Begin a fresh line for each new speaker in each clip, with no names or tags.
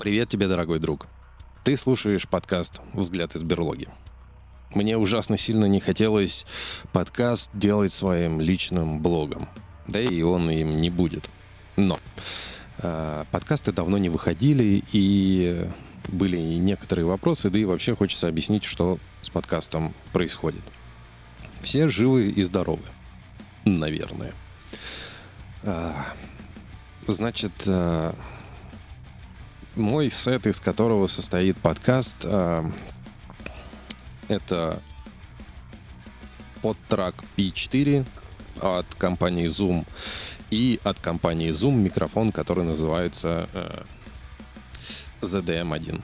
Привет тебе, дорогой друг. Ты слушаешь подкаст «Взгляд из берлоги». Мне ужасно сильно не хотелось подкаст делать своим личным блогом. Да и он им не будет. Но э, подкасты давно не выходили, и были некоторые вопросы, да и вообще хочется объяснить, что с подкастом происходит. Все живы и здоровы. Наверное. А, значит, а, мой сет, из которого состоит подкаст, а, это от трак P4 от компании Zoom и от компании Zoom микрофон, который называется ZDM1.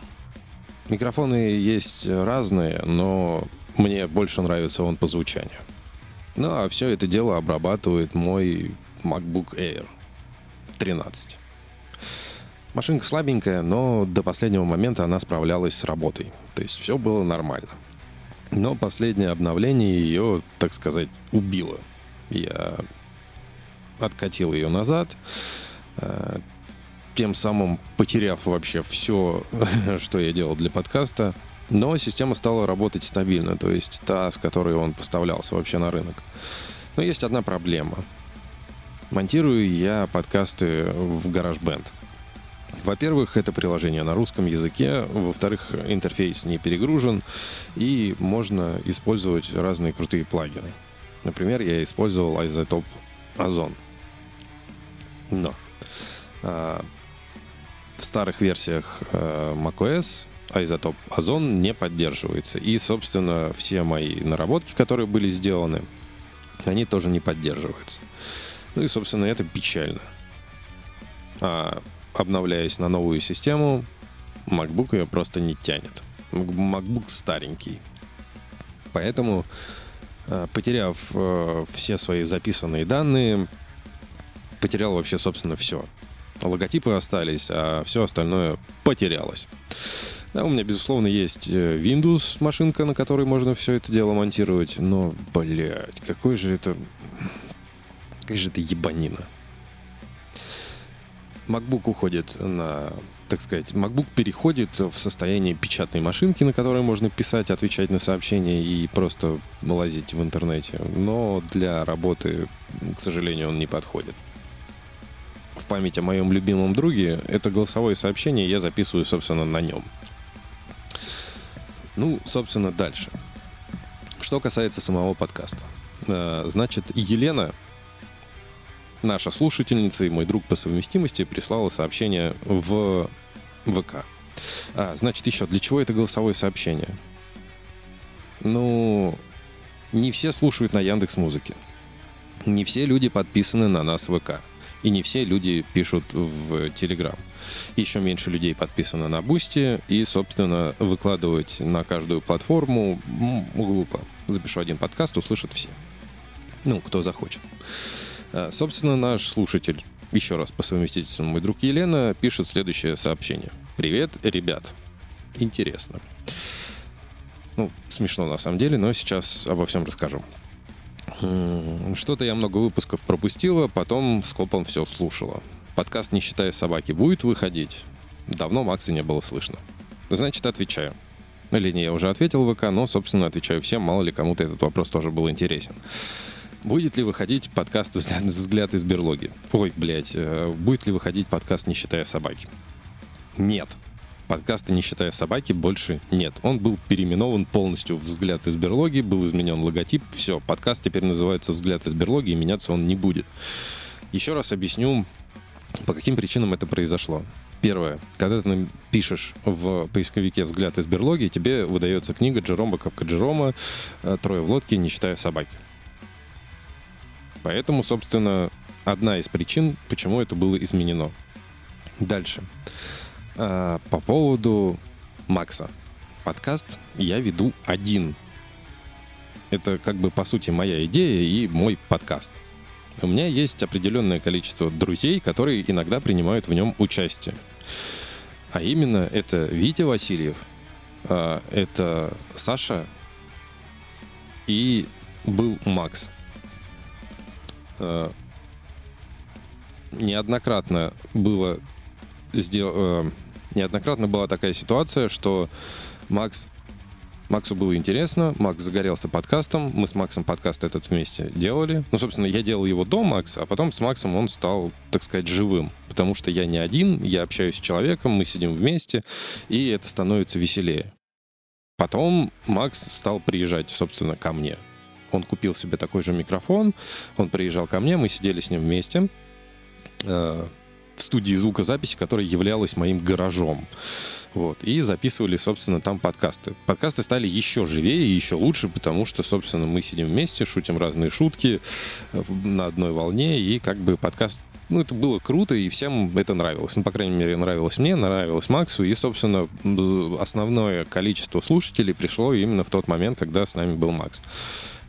Микрофоны есть разные, но мне больше нравится он по звучанию. Ну, а все это дело обрабатывает мой MacBook Air 13. Машинка слабенькая, но до последнего момента она справлялась с работой. То есть все было нормально. Но последнее обновление ее, так сказать, убило. Я откатил ее назад, э, тем самым потеряв вообще все, что я делал для подкаста. Но система стала работать стабильно, то есть та, с которой он поставлялся вообще на рынок. Но есть одна проблема. Монтирую я подкасты в GarageBand. Во-первых, это приложение на русском языке. Во-вторых, интерфейс не перегружен. И можно использовать разные крутые плагины. Например, я использовал Isotope Ozone. Но а, в старых версиях а, macOS изотоп озон не поддерживается. И, собственно, все мои наработки, которые были сделаны, они тоже не поддерживаются. Ну и, собственно, это печально. А обновляясь на новую систему, MacBook ее просто не тянет. MacBook старенький. Поэтому, э, потеряв э, все свои записанные данные, потерял вообще, собственно, все. Логотипы остались, а все остальное потерялось. Да, у меня, безусловно, есть э, Windows машинка, на которой можно все это дело монтировать, но, блядь, какой же это... Какая же это ебанина. MacBook уходит на, так сказать, MacBook переходит в состояние печатной машинки, на которой можно писать, отвечать на сообщения и просто лазить в интернете. Но для работы, к сожалению, он не подходит. В память о моем любимом друге это голосовое сообщение я записываю, собственно, на нем. Ну, собственно, дальше. Что касается самого подкаста. Э, значит, Елена, наша слушательница и мой друг по совместимости, прислала сообщение в ВК. А, значит, еще, для чего это голосовое сообщение? Ну, не все слушают на Яндекс Музыке. Не все люди подписаны на нас в ВК. И не все люди пишут в Телеграм. Еще меньше людей подписано на Бусти. И, собственно, выкладывать на каждую платформу глупо. Запишу один подкаст, услышат все. Ну, кто захочет. А, собственно, наш слушатель, еще раз по совместительству мой друг Елена, пишет следующее сообщение. «Привет, ребят. Интересно». Ну, смешно на самом деле, но сейчас обо всем расскажу. Что-то я много выпусков пропустила, потом скопом все слушала. Подкаст «Не считая собаки» будет выходить? Давно Макса не было слышно. Значит, отвечаю. Или не, я уже ответил ВК, но, собственно, отвечаю всем, мало ли кому-то этот вопрос тоже был интересен. Будет ли выходить подкаст «Взгляд из берлоги»? Ой, блядь, э, будет ли выходить подкаст «Не считая собаки»? Нет подкаста «Не считая собаки» больше нет. Он был переименован полностью в «Взгляд из берлоги», был изменен логотип, все, подкаст теперь называется «Взгляд из берлоги», и меняться он не будет. Еще раз объясню, по каким причинам это произошло. Первое. Когда ты пишешь в поисковике «Взгляд из берлоги», тебе выдается книга Джерома Капка Джерома э, «Трое в лодке, не считая собаки». Поэтому, собственно, одна из причин, почему это было изменено. Дальше. А, по поводу Макса. Подкаст я веду один. Это как бы по сути моя идея и мой подкаст. У меня есть определенное количество друзей, которые иногда принимают в нем участие. А именно это Витя Васильев, а, это Саша и был Макс. А, неоднократно было сделано неоднократно была такая ситуация, что Макс Максу было интересно, Макс загорелся подкастом, мы с Максом подкаст этот вместе делали. Ну, собственно, я делал его до Макса, а потом с Максом он стал, так сказать, живым. Потому что я не один, я общаюсь с человеком, мы сидим вместе, и это становится веселее. Потом Макс стал приезжать, собственно, ко мне. Он купил себе такой же микрофон, он приезжал ко мне, мы сидели с ним вместе э, в студии звукозаписи, которая являлась моим гаражом. Вот, и записывали, собственно, там подкасты. Подкасты стали еще живее и еще лучше, потому что, собственно, мы сидим вместе, шутим разные шутки э, на одной волне, и как бы подкаст ну, это было круто, и всем это нравилось. Ну, по крайней мере, нравилось мне, нравилось Максу, и, собственно, основное количество слушателей пришло именно в тот момент, когда с нами был Макс.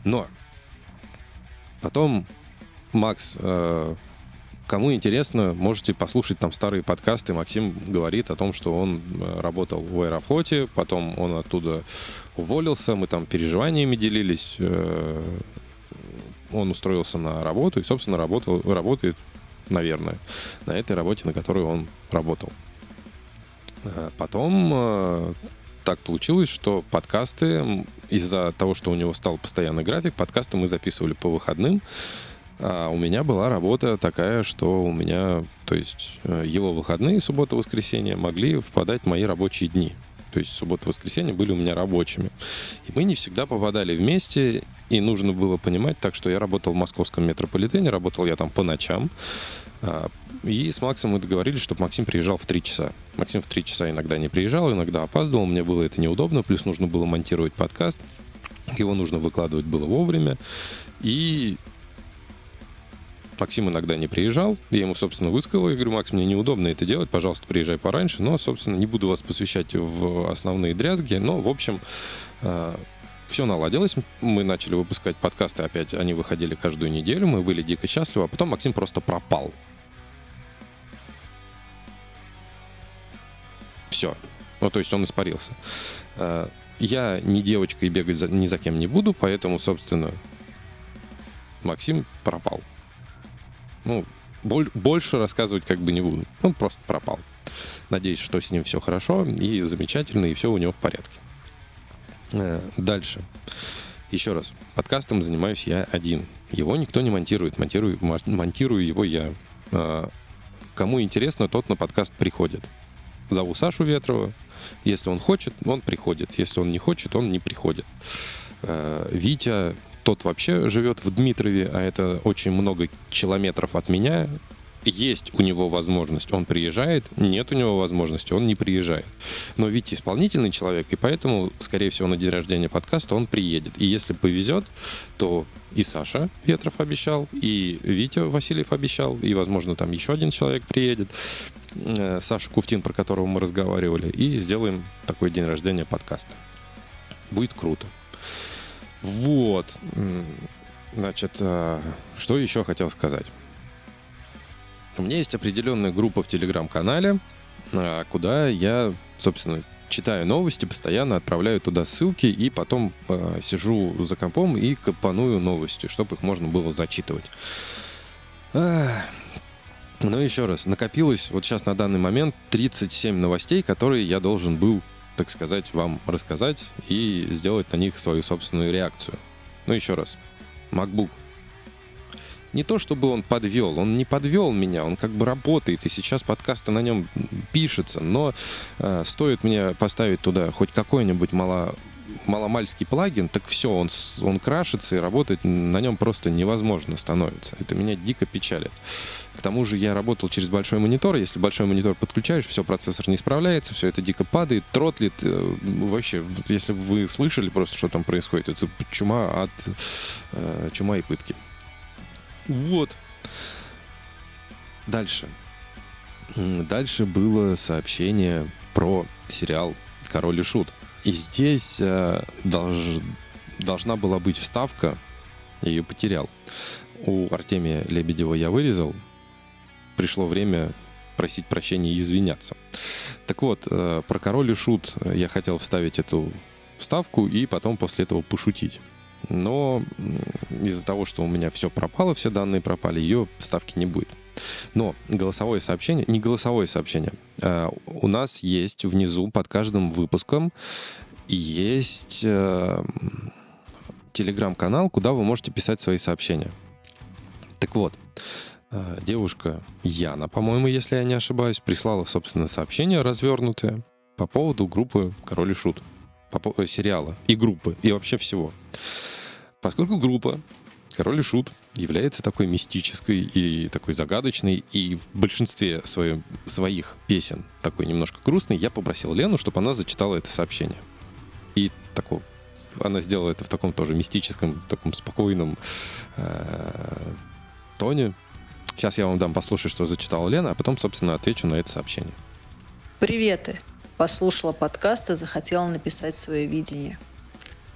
Но потом Макс э, Кому интересно, можете послушать там старые подкасты. Максим говорит о том, что он э, работал в Аэрофлоте, потом он оттуда уволился, мы там переживаниями делились. Э, он устроился на работу и, собственно, работал, работает, наверное, на этой работе, на которой он работал. Потом так получилось, что подкасты, из-за того, что у него стал постоянный график, подкасты мы записывали по выходным. А у меня была работа такая, что у меня, то есть э, его выходные, суббота, воскресенье, могли впадать в мои рабочие дни. То есть суббота, воскресенье были у меня рабочими. И мы не всегда попадали вместе, и нужно было понимать, так что я работал в московском метрополитене, работал я там по ночам. А, и с Максом мы договорились, чтобы Максим приезжал в 3 часа. Максим в 3 часа иногда не приезжал, иногда опаздывал, мне было это неудобно, плюс нужно было монтировать подкаст. Его нужно выкладывать было вовремя. И Максим иногда не приезжал. Я ему, собственно, высказал. Я говорю, Макс, мне неудобно это делать. Пожалуйста, приезжай пораньше. Но, собственно, не буду вас посвящать в основные дрязги. Но, в общем, э, все наладилось. Мы начали выпускать подкасты опять. Они выходили каждую неделю. Мы были дико счастливы. А потом Максим просто пропал. Все. Ну, то есть он испарился. Э, я не девочка и бегать за, ни за кем не буду, поэтому, собственно, Максим пропал. Ну, боль, больше рассказывать как бы не буду. Он просто пропал. Надеюсь, что с ним все хорошо и замечательно, и все у него в порядке. Э, дальше. Еще раз. Подкастом занимаюсь я один. Его никто не монтирует. Монтирую, монтирую его я. Э, кому интересно, тот на подкаст приходит. Зову Сашу Ветрова. Если он хочет, он приходит. Если он не хочет, он не приходит. Э, Витя тот вообще живет в Дмитрове, а это очень много километров от меня. Есть у него возможность, он приезжает, нет у него возможности, он не приезжает. Но ведь исполнительный человек, и поэтому, скорее всего, на день рождения подкаста он приедет. И если повезет, то и Саша Ветров обещал, и Витя Васильев обещал, и, возможно, там еще один человек приедет. Э, Саша Куфтин, про которого мы разговаривали, и сделаем такой день рождения подкаста. Будет круто. Вот. Значит, э, что еще хотел сказать? У меня есть определенная группа в телеграм-канале, э, куда я, собственно, читаю новости, постоянно отправляю туда ссылки и потом э, сижу за компом и копаную новости, чтобы их можно было зачитывать. Но еще раз, накопилось вот сейчас на данный момент 37 новостей, которые я должен был так сказать, вам рассказать и сделать на них свою собственную реакцию. Ну, еще раз. MacBook. Не то, чтобы он подвел, он не подвел меня, он как бы работает, и сейчас подкасты на нем пишется, но э, стоит мне поставить туда хоть какой-нибудь мало, маломальский плагин, так все, он, он крашится, и работать на нем просто невозможно становится. Это меня дико печалит. К тому же я работал через большой монитор. Если большой монитор подключаешь, все, процессор не справляется, все это дико падает, тротлит. Э, вообще, если бы вы слышали просто, что там происходит, это чума от э, чума и пытки. Вот. Дальше. Дальше было сообщение про сериал «Король и Шут». И здесь э, долж, должна была быть вставка, я ее потерял. У Артемия Лебедева я вырезал. Пришло время просить прощения и извиняться. Так вот, э, про король и шут я хотел вставить эту вставку и потом после этого пошутить. Но из-за того, что у меня все пропало, все данные пропали, ее вставки не будет. Но голосовое сообщение, не голосовое сообщение, а у нас есть внизу под каждым выпуском есть э, телеграм-канал, куда вы можете писать свои сообщения. Так вот, э, девушка Яна, по-моему, если я не ошибаюсь, прислала, собственно, сообщение развернутое по поводу группы «Король и Шут», по поводу сериала и группы, и вообще всего. Поскольку группа «Король и Шут» является такой мистической и такой загадочной, и в большинстве своем, своих песен такой немножко грустный, я попросил Лену, чтобы она зачитала это сообщение. И такого она сделала это в таком тоже мистическом, таком спокойном э, тоне. Сейчас я вам дам послушать, что зачитала Лена, а потом, собственно, отвечу на это сообщение.
Привет! Послушала подкаст и захотела написать свое видение.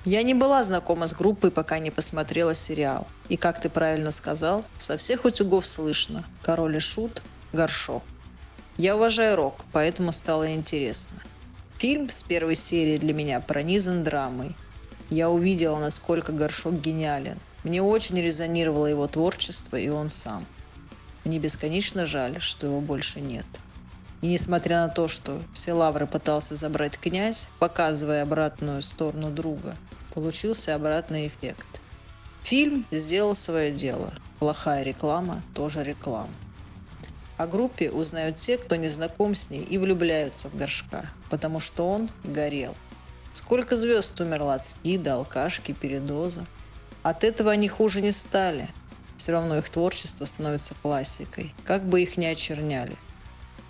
Я не была знакома с группой, пока не посмотрела сериал. И, как ты правильно сказал, со всех утюгов слышно «Король и Шут», «Горшок». Я уважаю рок, поэтому стало интересно. Фильм с первой серии для меня пронизан драмой, я увидела, насколько горшок гениален. Мне очень резонировало его творчество и он сам. Мне бесконечно жаль, что его больше нет. И несмотря на то, что все лавры пытался забрать князь, показывая обратную сторону друга, получился обратный эффект. Фильм сделал свое дело. Плохая реклама тоже реклама. О группе узнают те, кто не знаком с ней и влюбляются в горшка, потому что он горел – Сколько звезд умерло от спида, алкашки, передоза. От этого они хуже не стали. Все равно их творчество становится классикой, как бы их ни очерняли.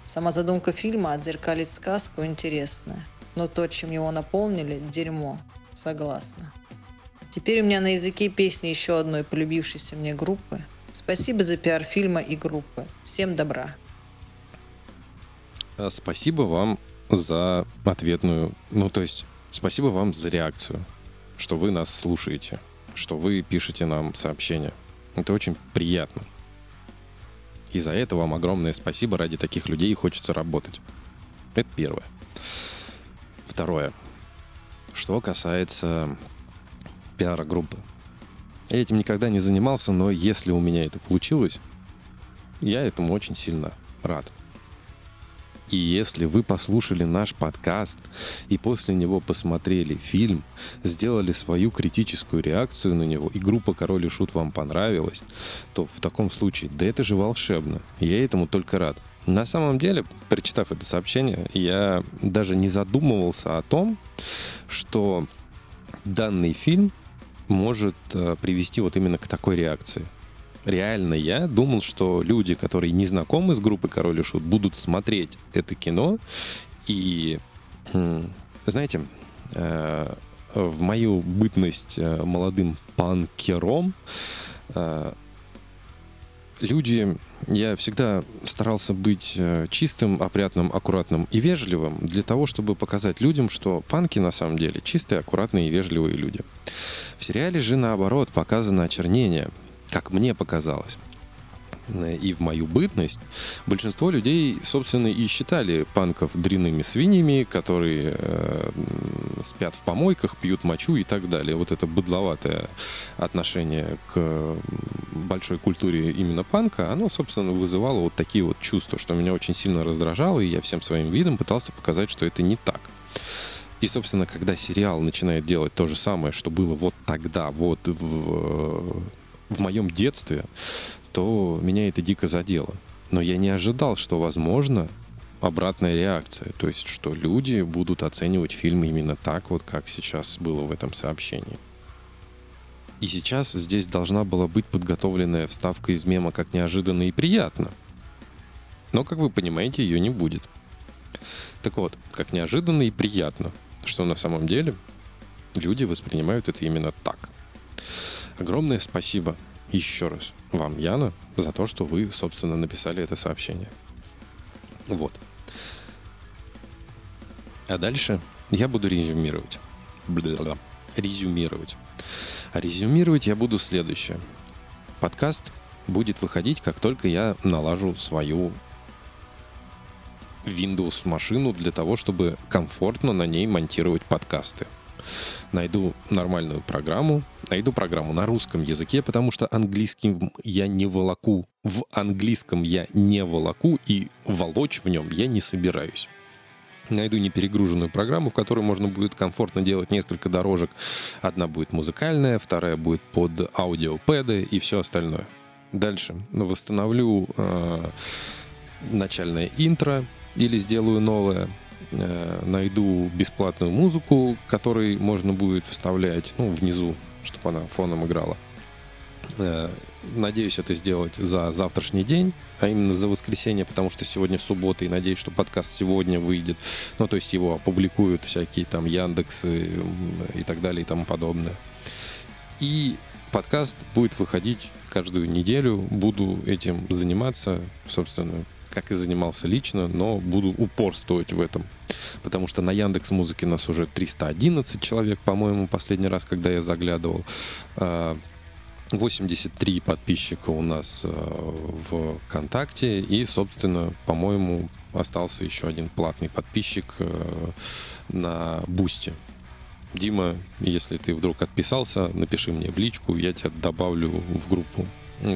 Сама задумка фильма отзеркалит сказку интересная, но то, чем его наполнили, дерьмо. Согласна. Теперь у меня на языке песни еще одной полюбившейся мне группы. Спасибо за пиар фильма и группы. Всем добра.
А спасибо вам за ответную, ну то есть Спасибо вам за реакцию, что вы нас слушаете, что вы пишете нам сообщения. Это очень приятно. И за это вам огромное спасибо. Ради таких людей хочется работать. Это первое. Второе. Что касается пиара группы. Я этим никогда не занимался, но если у меня это получилось, я этому очень сильно рад. И если вы послушали наш подкаст и после него посмотрели фильм, сделали свою критическую реакцию на него, и группа «Король и Шут» вам понравилась, то в таком случае, да это же волшебно. Я этому только рад. На самом деле, прочитав это сообщение, я даже не задумывался о том, что данный фильм может э, привести вот именно к такой реакции реально я думал, что люди, которые не знакомы с группой Король и Шут, будут смотреть это кино. И, знаете, э, в мою бытность э, молодым панкером э, люди, я всегда старался быть чистым, опрятным, аккуратным и вежливым для того, чтобы показать людям, что панки на самом деле чистые, аккуратные и вежливые люди. В сериале же наоборот показано очернение – как мне показалось и в мою бытность, большинство людей, собственно, и считали панков дрянными свиньями, которые э, спят в помойках, пьют мочу и так далее. Вот это быдловатое отношение к большой культуре именно панка, оно, собственно, вызывало вот такие вот чувства, что меня очень сильно раздражало, и я всем своим видом пытался показать, что это не так. И, собственно, когда сериал начинает делать то же самое, что было вот тогда, вот в в моем детстве, то меня это дико задело. Но я не ожидал, что возможно обратная реакция, то есть что люди будут оценивать фильм именно так, вот как сейчас было в этом сообщении. И сейчас здесь должна была быть подготовленная вставка из мема как неожиданно и приятно. Но, как вы понимаете, ее не будет. Так вот, как неожиданно и приятно, что на самом деле люди воспринимают это именно так – Огромное спасибо еще раз вам, Яна, за то, что вы, собственно, написали это сообщение. Вот. А дальше я буду резюмировать. Бля-бля. Резюмировать. А резюмировать я буду следующее. Подкаст будет выходить, как только я налажу свою Windows машину для того, чтобы комфортно на ней монтировать подкасты найду нормальную программу, найду программу на русском языке, потому что английским я не волоку в английском я не волоку и волочь в нем я не собираюсь. Найду неперегруженную программу, в которой можно будет комфортно делать несколько дорожек. Одна будет музыкальная, вторая будет под аудиопэды и все остальное. Дальше восстановлю э, начальное интро или сделаю новое. Э, найду бесплатную музыку, которой можно будет вставлять ну, внизу, чтобы она фоном играла. Э, надеюсь это сделать за завтрашний день, а именно за воскресенье, потому что сегодня суббота, и надеюсь, что подкаст сегодня выйдет. Ну, то есть его опубликуют всякие там Яндексы и так далее и тому подобное. И подкаст будет выходить каждую неделю. Буду этим заниматься, собственно, как и занимался лично, но буду упорствовать в этом. Потому что на Яндекс Музыке нас уже 311 человек, по-моему, последний раз, когда я заглядывал. А, 83 подписчика у нас э, в ВКонтакте. И, собственно, по-моему, остался еще один платный подписчик э, на Boosty. Дима, если ты вдруг отписался, напиши мне в личку, я тебя добавлю в группу.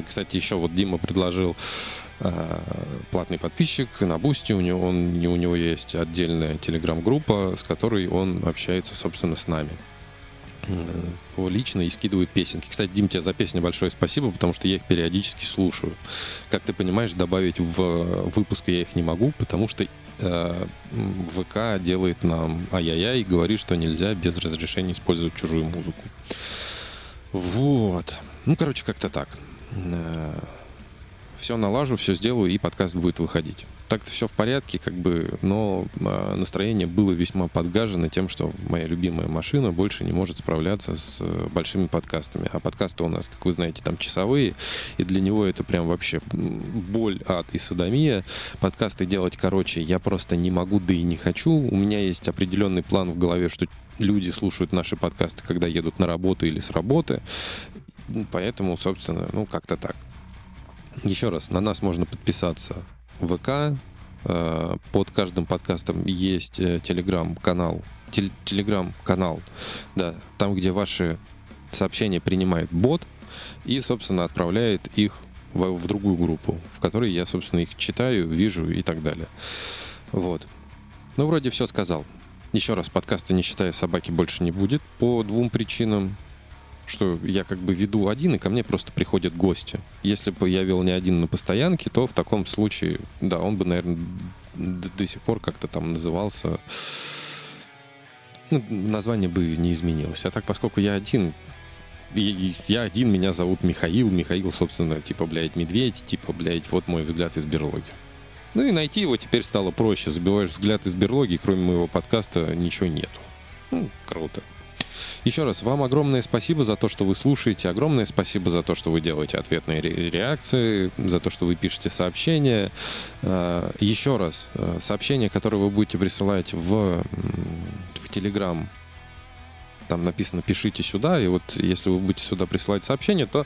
Кстати, еще вот Дима предложил платный подписчик на Boosty. У него, он, у него есть отдельная телеграм-группа, с которой он общается, собственно, с нами лично и скидывают песенки. Кстати, Дим, тебе за песни большое спасибо, потому что я их периодически слушаю. Как ты понимаешь, добавить в выпуск я их не могу, потому что э, ВК делает нам ай-яй-яй и говорит, что нельзя без разрешения использовать чужую музыку. Вот. Ну, короче, как-то так. Все налажу, все сделаю, и подкаст будет выходить. Так-то все в порядке, как бы, но а, настроение было весьма подгажено тем, что моя любимая машина больше не может справляться с э, большими подкастами. А подкасты у нас, как вы знаете, там часовые, и для него это прям вообще боль, ад и садомия. Подкасты делать короче я просто не могу, да и не хочу. У меня есть определенный план в голове, что люди слушают наши подкасты, когда едут на работу или с работы. Поэтому, собственно, ну, как-то так. Еще раз, на нас можно подписаться в ВК. Э, под каждым подкастом есть э, телеграм-канал. Телеграм-канал, да, там, где ваши сообщения принимает бот и, собственно, отправляет их в, в другую группу, в которой я, собственно, их читаю, вижу и так далее. Вот. Ну, вроде все сказал. Еще раз, подкаста «Не считая собаки» больше не будет по двум причинам что я как бы веду один, и ко мне просто приходят гости. Если бы я вел не один на постоянке, то в таком случае, да, он бы, наверное, до, до сих пор как-то там назывался... Ну, название бы не изменилось. А так, поскольку я один, я один, меня зовут Михаил. Михаил, собственно, типа, блядь, медведь, типа, блядь, вот мой взгляд из берлоги. Ну и найти его теперь стало проще. Забиваешь взгляд из берлоги, кроме моего подкаста ничего нету. Ну, круто. Еще раз, вам огромное спасибо за то, что вы слушаете, огромное спасибо за то, что вы делаете ответные реакции, за то, что вы пишете сообщения. А, еще раз, э, сообщения, которые вы будете присылать в, в Telegram, там написано «пишите сюда», и вот если вы будете сюда присылать сообщения, то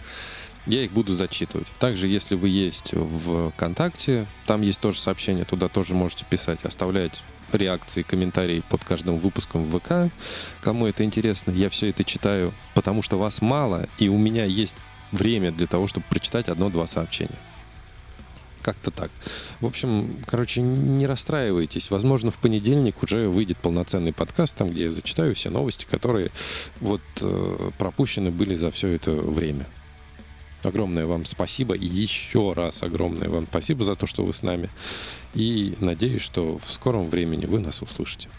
я их буду зачитывать. Также, если вы есть в ВКонтакте, там есть тоже сообщения, туда тоже можете писать, оставлять реакции, комментарии под каждым выпуском в ВК. Кому это интересно, я все это читаю, потому что вас мало, и у меня есть время для того, чтобы прочитать одно-два сообщения. Как-то так. В общем, короче, не расстраивайтесь. Возможно, в понедельник уже выйдет полноценный подкаст, там, где я зачитаю все новости, которые вот э, пропущены были за все это время. Огромное вам спасибо. Еще раз огромное вам спасибо за то, что вы с нами. И надеюсь, что в скором времени вы нас услышите.